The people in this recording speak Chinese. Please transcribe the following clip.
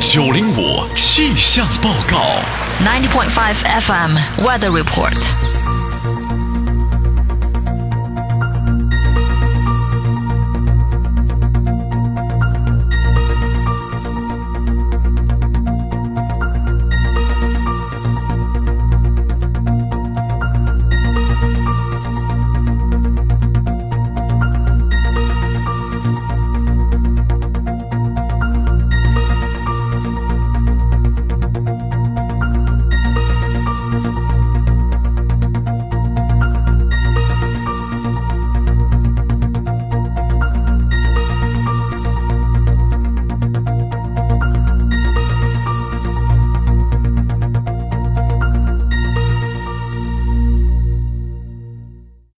九零五气象报告 ninety point five fm weather report